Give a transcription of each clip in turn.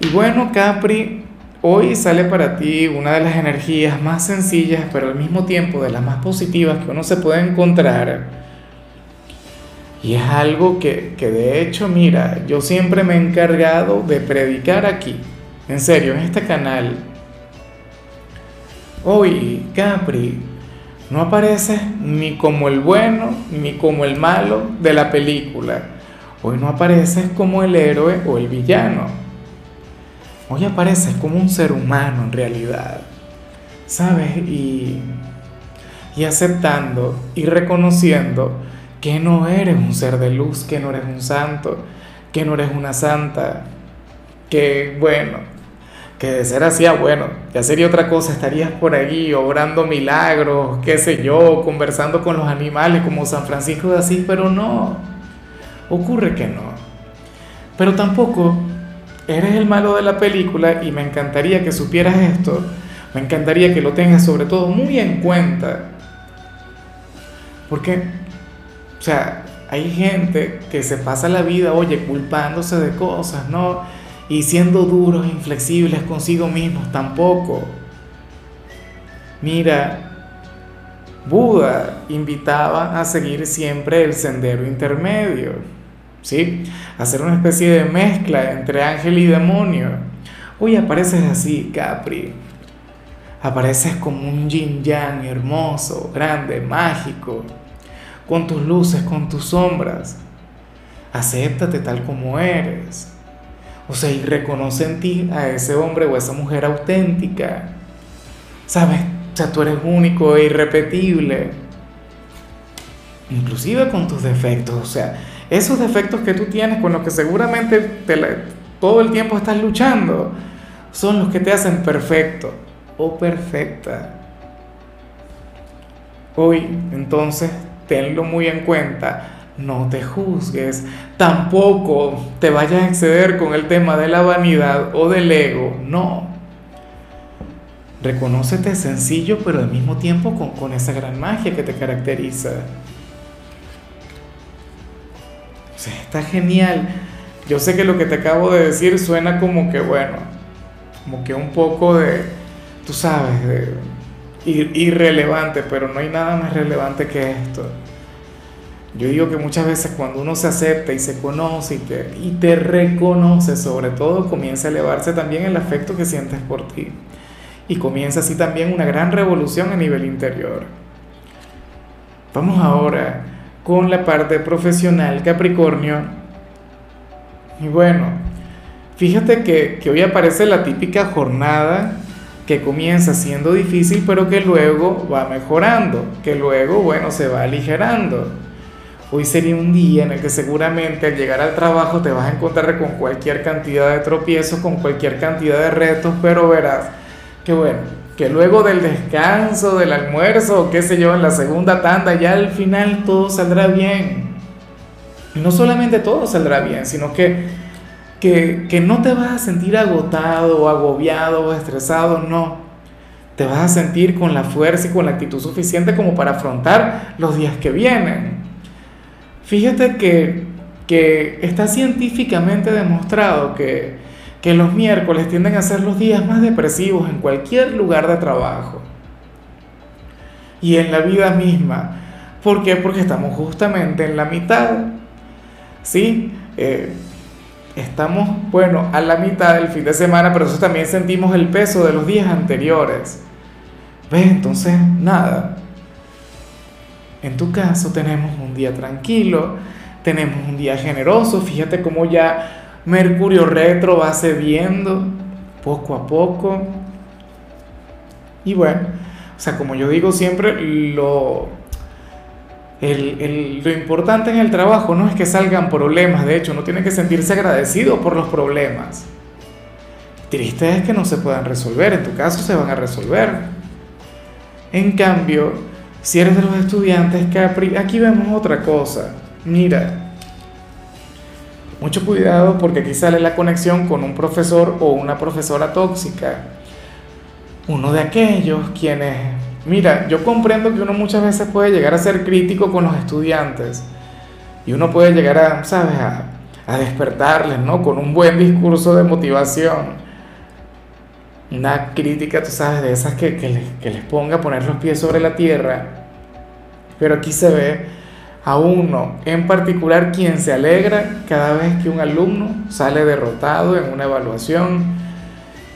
Y bueno, Capri, hoy sale para ti una de las energías más sencillas, pero al mismo tiempo de las más positivas que uno se puede encontrar. Y es algo que, que de hecho, mira, yo siempre me he encargado de predicar aquí, en serio, en este canal. Hoy, Capri, no apareces ni como el bueno ni como el malo de la película. Hoy no apareces como el héroe o el villano Hoy apareces como un ser humano en realidad, ¿sabes? Y, y aceptando y reconociendo que no eres un ser de luz, que no eres un santo, que no eres una santa, que bueno, que de ser así, ah, bueno, ya sería otra cosa, estarías por allí obrando milagros, qué sé yo, conversando con los animales como San Francisco de Asís, pero no, ocurre que no. Pero tampoco eres el malo de la película y me encantaría que supieras esto, me encantaría que lo tengas sobre todo muy en cuenta. Porque, o sea, hay gente que se pasa la vida, oye, culpándose de cosas, ¿no? Y siendo duros, inflexibles consigo mismos, tampoco. Mira, Buda invitaba a seguir siempre el sendero intermedio. ¿Sí? Hacer una especie de mezcla entre ángel y demonio. Hoy apareces así, Capri. Apareces como un yin yang hermoso, grande, mágico, con tus luces, con tus sombras. Acéptate tal como eres. O sea, y reconoce en ti a ese hombre o a esa mujer auténtica. ¿Sabes? O sea, tú eres único e irrepetible. Inclusive con tus defectos. O sea, esos defectos que tú tienes con los que seguramente todo el tiempo estás luchando, son los que te hacen perfecto o perfecta. Hoy, entonces, tenlo muy en cuenta. No te juzgues, tampoco te vayas a exceder con el tema de la vanidad o del ego, no. Reconócete sencillo, pero al mismo tiempo con, con esa gran magia que te caracteriza. Está genial. Yo sé que lo que te acabo de decir suena como que, bueno, como que un poco de, tú sabes, irrelevante, pero no hay nada más relevante que esto. Yo digo que muchas veces cuando uno se acepta y se conoce y te, y te reconoce, sobre todo, comienza a elevarse también el afecto que sientes por ti. Y comienza así también una gran revolución a nivel interior. Vamos ahora con la parte profesional Capricornio. Y bueno, fíjate que, hoy aparece la típica jornada que comienza siendo difícil, pero que luego va mejorando, que luego, bueno, se va aligerando. Hoy sería un día en el que seguramente al llegar al trabajo te vas a encontrar con cualquier cantidad de tropiezos, con cualquier cantidad de retos, pero verás que bueno, que luego del descanso, del almuerzo, qué sé yo, en la segunda tanda, ya al final todo saldrá bien. Y no solamente todo saldrá bien, sino que, que, que no te vas a sentir agotado agobiado o estresado, no. Te vas a sentir con la fuerza y con la actitud suficiente como para afrontar los días que vienen. Fíjate que, que está científicamente demostrado que que los miércoles tienden a ser los días más depresivos en cualquier lugar de trabajo y en la vida misma. ¿Por qué? Porque estamos justamente en la mitad. ¿Sí? Eh, estamos, bueno, a la mitad del fin de semana, pero eso también sentimos el peso de los días anteriores. ¿Ves? Entonces, nada. En tu caso tenemos un día tranquilo, tenemos un día generoso, fíjate cómo ya Mercurio retro va cediendo poco a poco. Y bueno, o sea, como yo digo siempre, lo, lo importante en el trabajo no es que salgan problemas, de hecho, uno tiene que sentirse agradecido por los problemas. Triste es que no se puedan resolver, en tu caso se van a resolver. En cambio, si eres de los estudiantes Capri, aquí vemos otra cosa. Mira, mucho cuidado porque aquí sale la conexión con un profesor o una profesora tóxica. Uno de aquellos quienes, mira, yo comprendo que uno muchas veces puede llegar a ser crítico con los estudiantes y uno puede llegar a, ¿sabes?, a, despertarles, ¿no? Con un buen discurso de motivación una crítica, tú sabes, de esas que, que, les, que, les, ponga a poner los pies sobre la tierra. Pero aquí se ve a uno en particular quien se alegra cada vez que un alumno sale derrotado en una evaluación.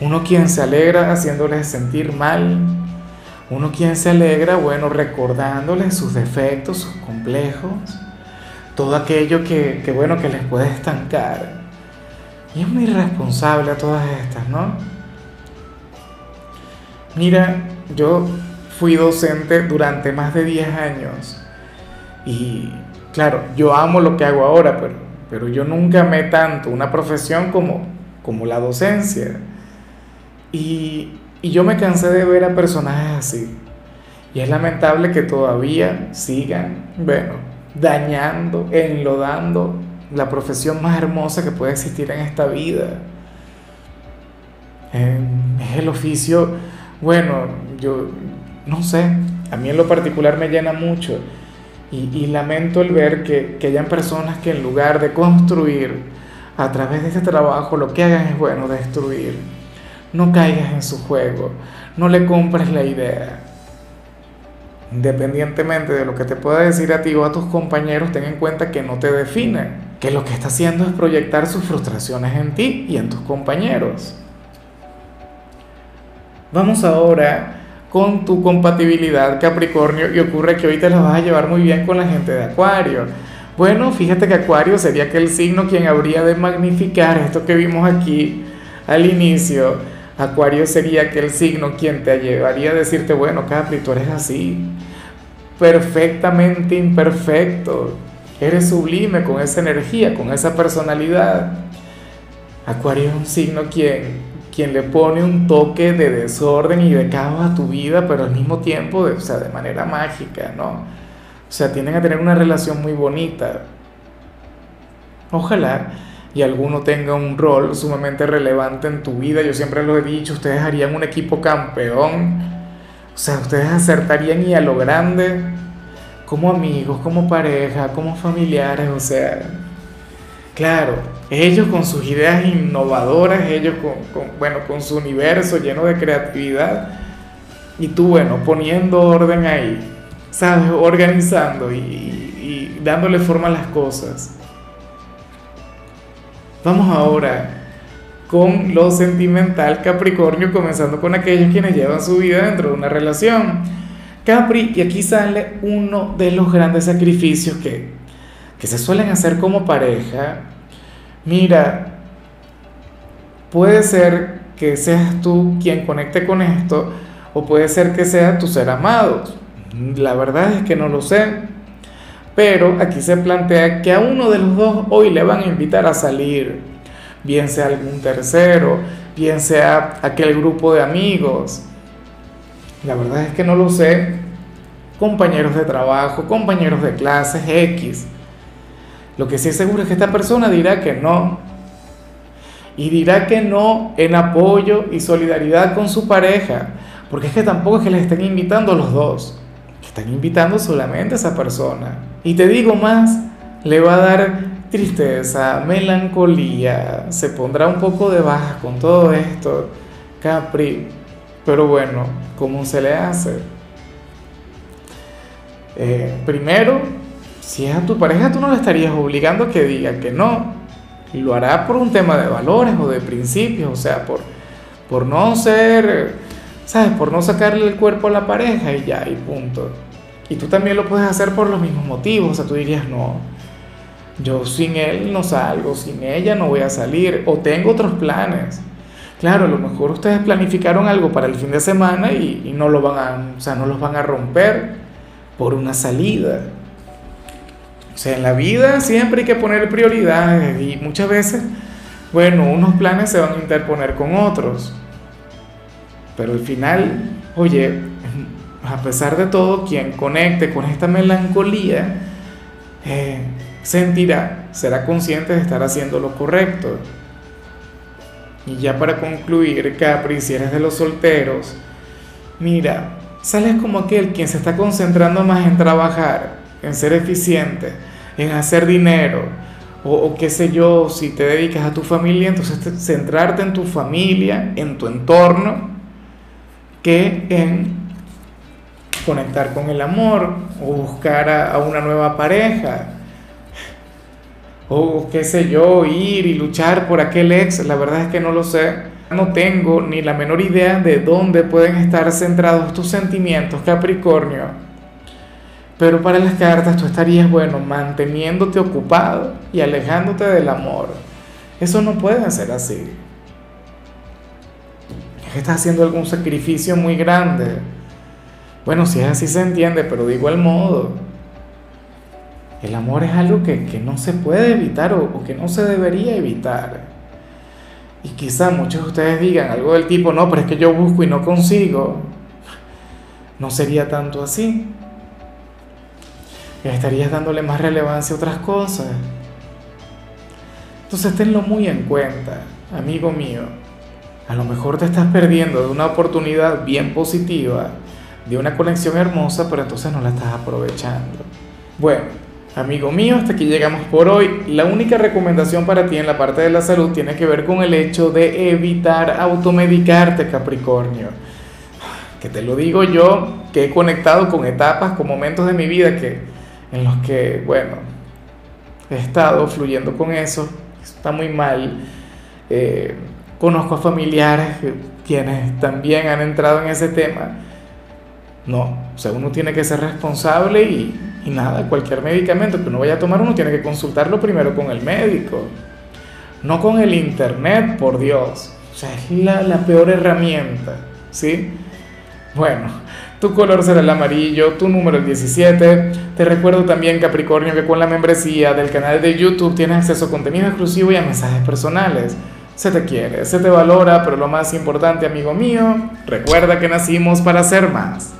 Uno quien se alegra haciéndoles sentir mal. Uno quien se alegra, bueno, recordándoles sus defectos, sus complejos. Todo aquello que, bueno, que les puede estancar. Y es muy irresponsable a todas estas, ¿no? Mira, yo fui docente durante más de 10 años y claro, yo amo lo que hago ahora, pero, pero yo nunca amé tanto una profesión como, como la docencia. Y, y yo me cansé de ver a personajes así. Y es lamentable que todavía sigan, bueno, dañando, enlodando la profesión más hermosa que puede existir en esta vida. Es el oficio bueno, yo no sé, a mí en lo particular me llena mucho y, lamento el ver que, que hayan personas que en lugar de construir a través de este trabajo lo que hagan es, bueno, destruir. No caigas en su juego, no le compres la idea. Independientemente de lo que te pueda decir a ti o a tus compañeros, ten en cuenta que no te define, que lo que está haciendo es proyectar sus frustraciones en ti y en tus compañeros. Vamos ahora con tu compatibilidad Capricornio y ocurre que hoy te la vas a llevar muy bien con la gente de Acuario. Bueno, fíjate que Acuario sería aquel signo quien habría de magnificar esto que vimos aquí al inicio. Acuario sería aquel signo quien te llevaría a decirte, bueno, Capri, tú eres así, perfectamente imperfecto, eres sublime con esa energía, con esa personalidad. Acuario es un signo quien quien le pone un toque de desorden y de caos a tu vida, pero al mismo tiempo, de, o sea, de manera mágica, ¿no? O sea, tienen a tener una relación muy bonita. Ojalá y alguno tenga un rol sumamente relevante en tu vida. Yo siempre lo he dicho, ustedes harían un equipo campeón. O sea, ustedes acertarían y a lo grande, como amigos, como pareja, como familiares, o sea, Claro, ellos con sus ideas innovadoras, ellos con, bueno, con su universo lleno de creatividad, y tú, bueno, poniendo orden ahí, ¿sabes? Organizando y, dándole forma a las cosas. Vamos ahora con lo sentimental Capricornio, comenzando con aquellos quienes llevan su vida dentro de una relación. Capri, y aquí sale uno de los grandes sacrificios que, que se suelen hacer como pareja, mira, puede ser que seas tú quien conecte con esto o puede ser que sea tu ser amado. La verdad es que no lo sé. Pero aquí se plantea que a uno de los dos hoy le van a invitar a salir, bien sea algún tercero, bien sea aquel grupo de amigos. La verdad es que no lo sé. Compañeros de trabajo, compañeros de clases, X. Lo que sí es seguro es que esta persona dirá que no. Y dirá que no en apoyo y solidaridad con su pareja. Porque es que tampoco es que le estén invitando los dos. Están invitando solamente a esa persona. Y te digo más, le va a dar tristeza, melancolía, se pondrá un poco de baja con todo esto, Capri. Pero bueno, ¿cómo se le hace? Eh, primero, si es a tu pareja, tú no le estarías obligando a que diga que no. Lo hará por un tema de valores o de principios, o sea, por, por no ser, ¿sabes? Por no sacarle el cuerpo a la pareja y ya, y punto. Y tú también lo puedes hacer por los mismos motivos, o sea, tú dirías, no, yo sin él no salgo, sin ella no voy a salir, o tengo otros planes. Claro, a lo mejor ustedes planificaron algo para el fin de semana y, y no, lo van a, o sea, no los van a romper por una salida. O sea, en la vida siempre hay que poner prioridades y muchas veces bueno, unos planes se van a interponer con otros. Pero al final, oye, a pesar de todo, quien conecte con esta melancolía, eh, sentirá, será consciente de estar haciendo lo correcto. Y ya para concluir, Capri, si eres de los solteros, mira, sales como aquel quien se está concentrando más en trabajar, en ser eficiente, en hacer dinero, o, qué sé yo, si te dedicas a tu familia, entonces centrarte en tu familia, en tu entorno, que en conectar con el amor o buscar a, a una nueva pareja o qué sé yo, ir y luchar por aquel ex, la verdad es que no lo sé. No tengo ni la menor idea de dónde pueden estar centrados tus sentimientos, Capricornio. Pero para las cartas tú estarías, bueno, manteniéndote ocupado y alejándote del amor. Eso no puede ser así. Es que estás haciendo algún sacrificio muy grande. Bueno, si es así se entiende, pero de igual modo. El amor es algo que, no se puede evitar o, o, que no se debería evitar. Y quizá muchos de ustedes digan algo del tipo, no, pero es que yo busco y no consigo. No sería tanto así. Estarías dándole más relevancia a otras cosas. Entonces tenlo muy en cuenta, amigo mío. A lo mejor te estás perdiendo de una oportunidad bien positiva, de una conexión hermosa, pero entonces no la estás aprovechando. Bueno, Amigo mío, hasta aquí llegamos por hoy. La única recomendación para ti en la parte de la salud tiene que ver con el hecho de evitar automedicarte, Capricornio. Que te lo digo yo, que he conectado con etapas, con momentos de mi vida que, en los que, bueno, he estado fluyendo con eso. Está muy mal. Eh, conozco a familiares quienes también han entrado en ese tema. No, o sea, uno tiene que ser responsable y nada, cualquier medicamento que uno vaya a tomar, uno tiene que consultarlo primero con el médico, no con el internet, por Dios. O sea, es la, la peor herramienta, ¿sí? Bueno, tu color será el amarillo, tu número el 17. Te recuerdo también, Capricornio, que con la membresía del canal de YouTube tienes acceso a contenido exclusivo y a mensajes personales. Se te quiere, se te valora, pero lo más importante, amigo mío, recuerda que nacimos para ser más.